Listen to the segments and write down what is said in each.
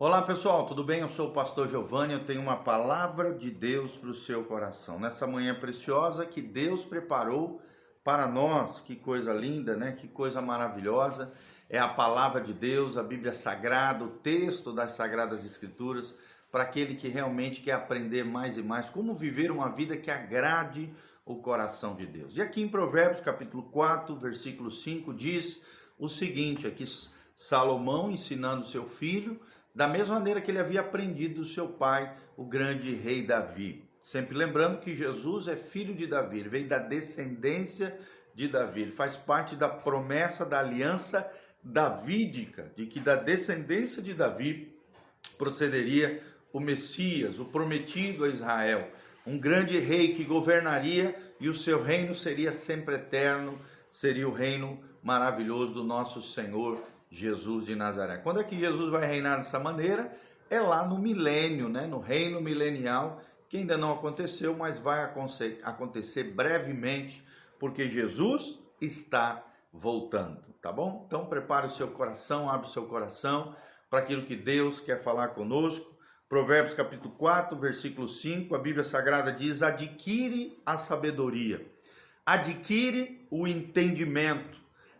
Olá pessoal, tudo bem? Eu sou o pastor Giovanni, eu tenho uma palavra de Deus para o seu coração. Nessa manhã preciosa que Deus preparou para nós, que coisa linda, né? Que coisa maravilhosa. É a palavra de Deus, a Bíblia Sagrada, o texto das Sagradas Escrituras, para aquele que realmente quer aprender mais e mais como viver uma vida que agrade o coração de Deus. E aqui em Provérbios, capítulo 4, versículo 5, diz o seguinte: aqui Salomão ensinando seu filho da mesma maneira que ele havia aprendido do seu pai, o grande rei Davi. Sempre lembrando que Jesus é filho de Davi, ele veio da descendência de Davi, ele faz parte da promessa da aliança davídica, de que da descendência de Davi procederia o Messias, o prometido a Israel, um grande rei que governaria e o seu reino seria sempre eterno, seria o reino maravilhoso do nosso Senhor Jesus de Nazaré. Quando é que Jesus vai reinar dessa maneira? É lá no milênio, né? no reino milenial, que ainda não aconteceu, mas vai acontecer brevemente, porque Jesus está voltando, tá bom? Então prepare o seu coração, abre o seu coração para aquilo que Deus quer falar conosco. Provérbios capítulo 4, versículo 5, a Bíblia Sagrada diz: adquire a sabedoria, adquire o entendimento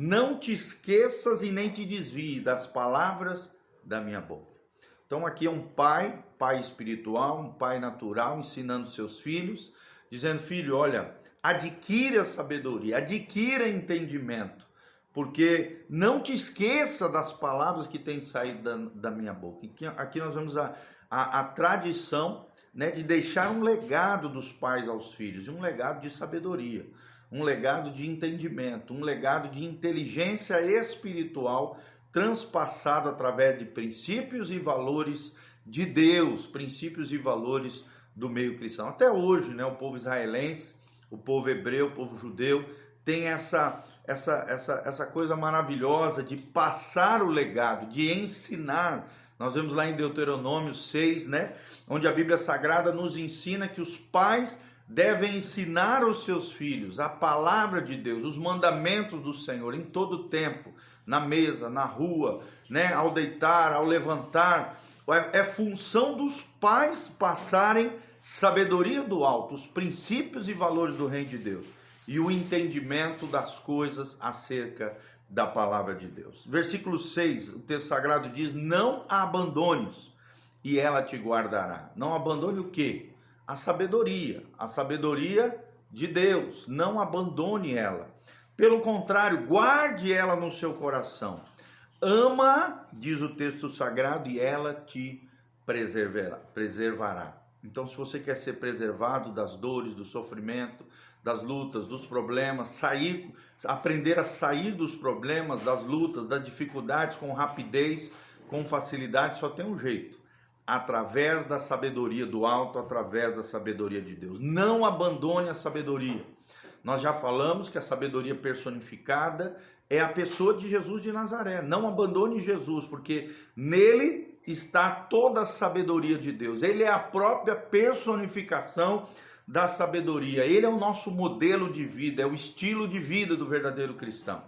não te esqueças e nem te desvie das palavras da minha boca. Então aqui é um pai, pai espiritual, um pai natural, ensinando seus filhos, dizendo: filho, olha, adquira sabedoria, adquira entendimento, porque não te esqueça das palavras que têm saído da, da minha boca. Aqui, nós vemos a, a, a tradição né, de deixar um legado dos pais aos filhos, um legado de sabedoria um legado de entendimento, um legado de inteligência espiritual transpassado através de princípios e valores de Deus, princípios e valores do meio cristão. Até hoje, né, o povo israelense, o povo hebreu, o povo judeu tem essa essa essa essa coisa maravilhosa de passar o legado, de ensinar. Nós vemos lá em Deuteronômio 6, né, onde a Bíblia Sagrada nos ensina que os pais devem ensinar aos seus filhos a palavra de Deus, os mandamentos do Senhor em todo tempo, na mesa, na rua, né, ao deitar, ao levantar. É, é função dos pais passarem sabedoria do alto, os princípios e valores do reino de Deus e o entendimento das coisas acerca da palavra de Deus. Versículo 6, o texto sagrado diz: "Não a abandones, e ela te guardará". Não abandone o quê? A sabedoria, a sabedoria de Deus. Não abandone ela. Pelo contrário, guarde ela no seu coração. Ama, diz o texto sagrado, e ela te preservará. Então, se você quer ser preservado das dores, do sofrimento, das lutas, dos problemas, sair, aprender a sair dos problemas, das lutas, das dificuldades com rapidez, com facilidade, só tem um jeito através da sabedoria do alto, através da sabedoria de Deus. Não abandone a sabedoria. Nós já falamos que a sabedoria personificada é a pessoa de Jesus de Nazaré. Não abandone Jesus, porque nele está toda a sabedoria de Deus. Ele é a própria personificação da sabedoria. Ele é o nosso modelo de vida, é o estilo de vida do verdadeiro cristão.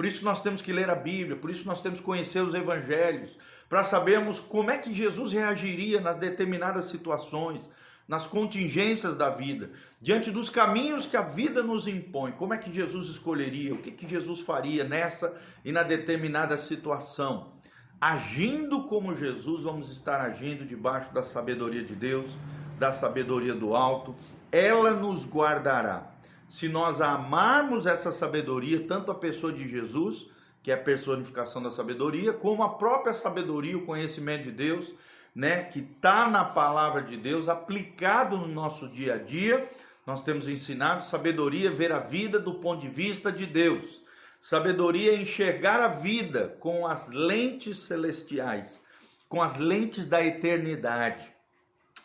Por isso nós temos que ler a Bíblia, por isso nós temos que conhecer os evangelhos, para sabermos como é que Jesus reagiria nas determinadas situações, nas contingências da vida, diante dos caminhos que a vida nos impõe. Como é que Jesus escolheria? O que, que Jesus faria nessa e na determinada situação? Agindo como Jesus, vamos estar agindo debaixo da sabedoria de Deus, da sabedoria do alto. Ela nos guardará se nós amarmos essa sabedoria, tanto a pessoa de Jesus, que é a personificação da sabedoria, como a própria sabedoria, o conhecimento de Deus, né, que está na palavra de Deus, aplicado no nosso dia a dia. Nós temos ensinado sabedoria, ver a vida do ponto de vista de Deus. Sabedoria enxergar a vida com as lentes celestiais, com as lentes da eternidade.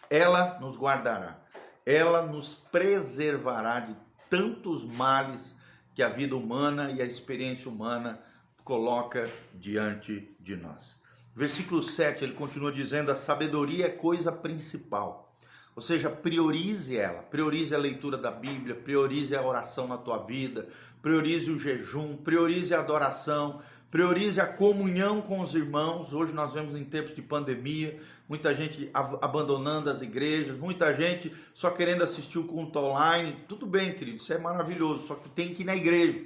Ela nos guardará, ela nos preservará de tantos males que a vida humana e a experiência humana coloca diante de nós. Versículo 7, ele continua dizendo: a sabedoria é coisa principal. Ou seja, priorize ela, priorize a leitura da Bíblia, priorize a oração na tua vida, priorize o jejum, priorize a adoração, priorize a comunhão com os irmãos. Hoje nós vemos em tempos de pandemia, muita gente abandonando as igrejas, muita gente só querendo assistir o culto online. Tudo bem, querido, isso é maravilhoso, só que tem que ir na igreja,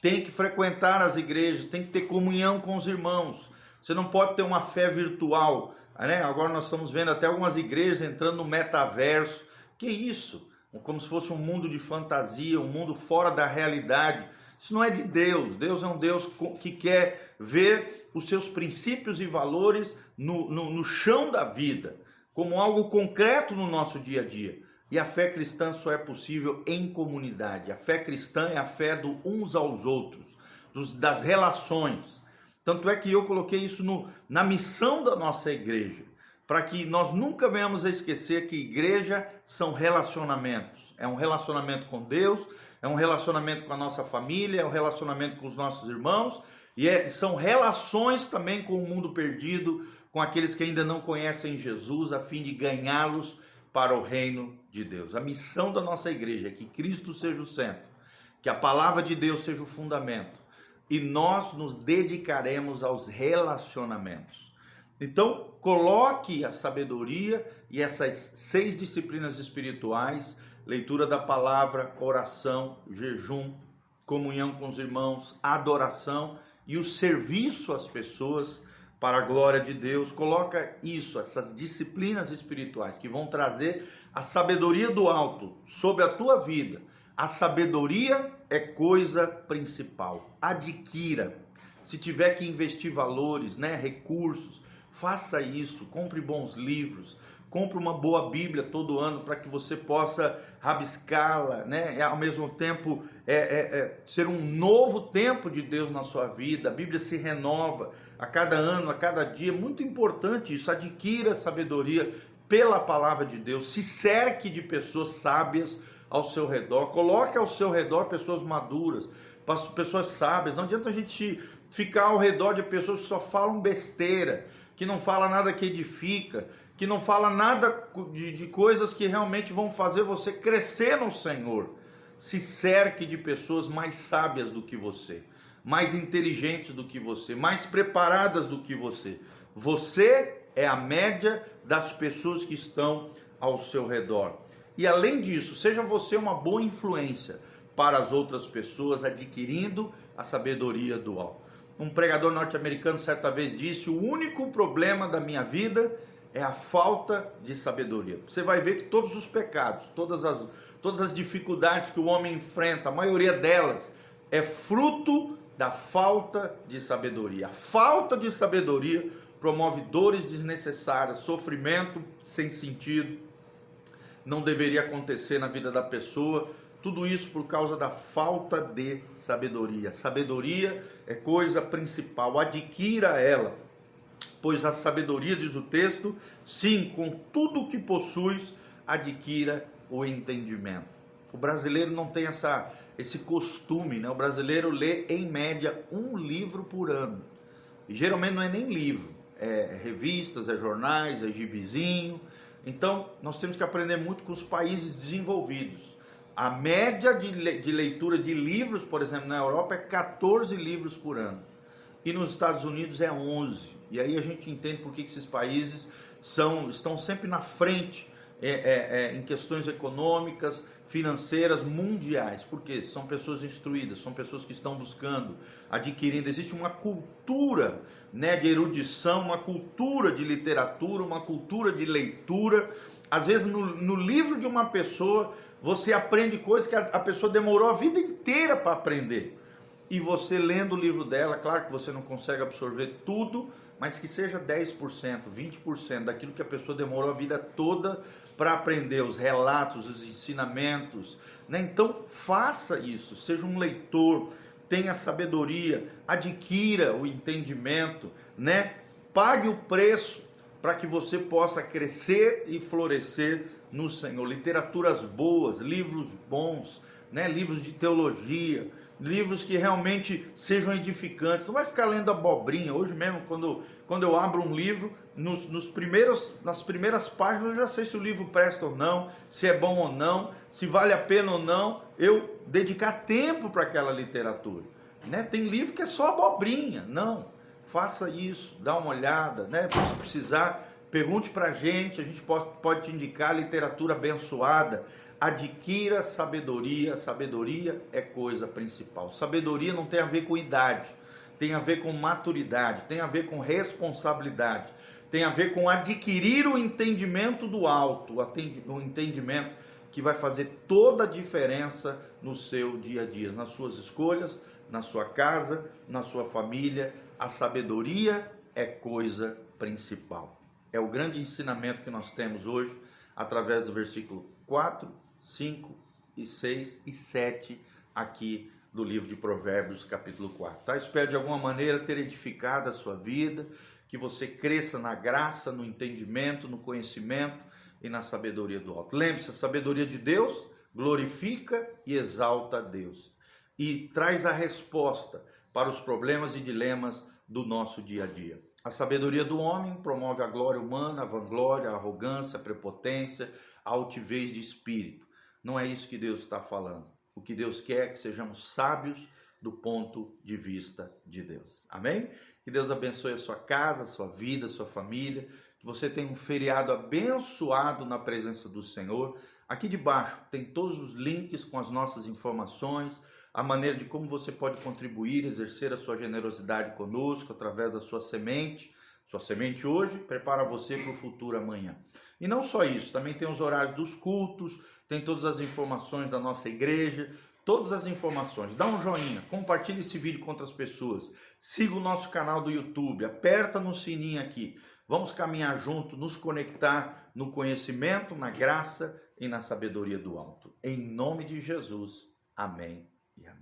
tem que frequentar as igrejas, tem que ter comunhão com os irmãos. Você não pode ter uma fé virtual. Né? Agora nós estamos vendo até algumas igrejas entrando no metaverso. Que isso? Como se fosse um mundo de fantasia, um mundo fora da realidade isso não é de Deus. Deus é um Deus que quer ver os seus princípios e valores no, no, no chão da vida, como algo concreto no nosso dia a dia. E a fé cristã só é possível em comunidade. A fé cristã é a fé do uns aos outros, dos, das relações. Tanto é que eu coloquei isso no, na missão da nossa igreja, para que nós nunca venhamos a esquecer que igreja são relacionamentos. É um relacionamento com Deus, é um relacionamento com a nossa família, é um relacionamento com os nossos irmãos, e é, são relações também com o mundo perdido, com aqueles que ainda não conhecem Jesus, a fim de ganhá-los para o reino de Deus. A missão da nossa igreja é que Cristo seja o centro, que a palavra de Deus seja o fundamento, e nós nos dedicaremos aos relacionamentos. Então, coloque a sabedoria e essas seis disciplinas espirituais leitura da palavra, oração, jejum, comunhão com os irmãos, adoração e o serviço às pessoas para a glória de Deus. Coloca isso, essas disciplinas espirituais que vão trazer a sabedoria do alto sobre a tua vida. A sabedoria é coisa principal. Adquira. Se tiver que investir valores, né, recursos, faça isso. Compre bons livros compre uma boa Bíblia todo ano para que você possa rabiscá-la, né? E, ao mesmo tempo é, é, é, ser um novo tempo de Deus na sua vida. A Bíblia se renova a cada ano, a cada dia. Muito importante isso. Adquira sabedoria pela palavra de Deus. Se cerque de pessoas sábias ao seu redor. Coloque ao seu redor pessoas maduras, pessoas sábias. Não adianta a gente ficar ao redor de pessoas que só falam besteira, que não fala nada que edifica, que não fala nada de, de coisas que realmente vão fazer você crescer no Senhor. Se cerque de pessoas mais sábias do que você, mais inteligentes do que você, mais preparadas do que você. Você é a média das pessoas que estão ao seu redor. E além disso, seja você uma boa influência para as outras pessoas, adquirindo a sabedoria do alto. Um pregador norte-americano certa vez disse: O único problema da minha vida é a falta de sabedoria. Você vai ver que todos os pecados, todas as, todas as dificuldades que o homem enfrenta, a maioria delas é fruto da falta de sabedoria. A falta de sabedoria promove dores desnecessárias, sofrimento sem sentido. Não deveria acontecer na vida da pessoa. Tudo isso por causa da falta de sabedoria. Sabedoria é coisa principal, adquira ela pois a sabedoria, diz o texto, sim, com tudo o que possuis, adquira o entendimento. O brasileiro não tem essa, esse costume, né? O brasileiro lê em média um livro por ano. E geralmente não é nem livro, é revistas, é jornais, é gibizinho. Então, nós temos que aprender muito com os países desenvolvidos. A média de leitura de livros, por exemplo, na Europa é 14 livros por ano. E nos Estados Unidos é 11. E aí a gente entende por que esses países são, estão sempre na frente é, é, é, em questões econômicas, financeiras, mundiais. Porque são pessoas instruídas, são pessoas que estão buscando, adquirindo. Existe uma cultura né, de erudição, uma cultura de literatura, uma cultura de leitura. Às vezes no, no livro de uma pessoa você aprende coisas que a, a pessoa demorou a vida inteira para aprender. E você lendo o livro dela, claro que você não consegue absorver tudo, mas que seja 10%, 20% daquilo que a pessoa demorou a vida toda para aprender, os relatos, os ensinamentos. Né? Então, faça isso, seja um leitor, tenha sabedoria, adquira o entendimento, né? pague o preço para que você possa crescer e florescer no Senhor. Literaturas boas, livros bons, né? livros de teologia, livros que realmente sejam edificantes. Não vai ficar lendo abobrinha. Hoje mesmo, quando, quando eu abro um livro, nos, nos primeiros, nas primeiras páginas eu já sei se o livro presta ou não, se é bom ou não, se vale a pena ou não eu dedicar tempo para aquela literatura. Né? Tem livro que é só abobrinha. Não, faça isso, dá uma olhada, né? Se precisar, pergunte para a gente, a gente pode, pode te indicar literatura abençoada. Adquira sabedoria, sabedoria é coisa principal. Sabedoria não tem a ver com idade, tem a ver com maturidade, tem a ver com responsabilidade, tem a ver com adquirir o entendimento do alto, o entendimento que vai fazer toda a diferença no seu dia a dia, nas suas escolhas, na sua casa, na sua família. A sabedoria é coisa principal. É o grande ensinamento que nós temos hoje através do versículo 4, 5 e 6 e 7 aqui do livro de Provérbios, capítulo 4. Tá? Espero de alguma maneira ter edificado a sua vida, que você cresça na graça, no entendimento, no conhecimento e na sabedoria do alto. Lembre-se, a sabedoria de Deus glorifica e exalta a Deus e traz a resposta para os problemas e dilemas do nosso dia a dia. A sabedoria do homem promove a glória humana, a vanglória, a arrogância, a prepotência, a altivez de espírito. Não é isso que Deus está falando. O que Deus quer é que sejamos sábios do ponto de vista de Deus. Amém? Que Deus abençoe a sua casa, a sua vida, a sua família. Que você tenha um feriado abençoado na presença do Senhor. Aqui debaixo tem todos os links com as nossas informações a maneira de como você pode contribuir, exercer a sua generosidade conosco através da sua semente. Sua semente hoje prepara você para o futuro amanhã. E não só isso, também tem os horários dos cultos, tem todas as informações da nossa igreja, todas as informações. Dá um joinha, compartilhe esse vídeo com outras pessoas. Siga o nosso canal do YouTube, aperta no sininho aqui. Vamos caminhar junto, nos conectar no conhecimento, na graça e na sabedoria do alto. Em nome de Jesus. Amém. Yeah.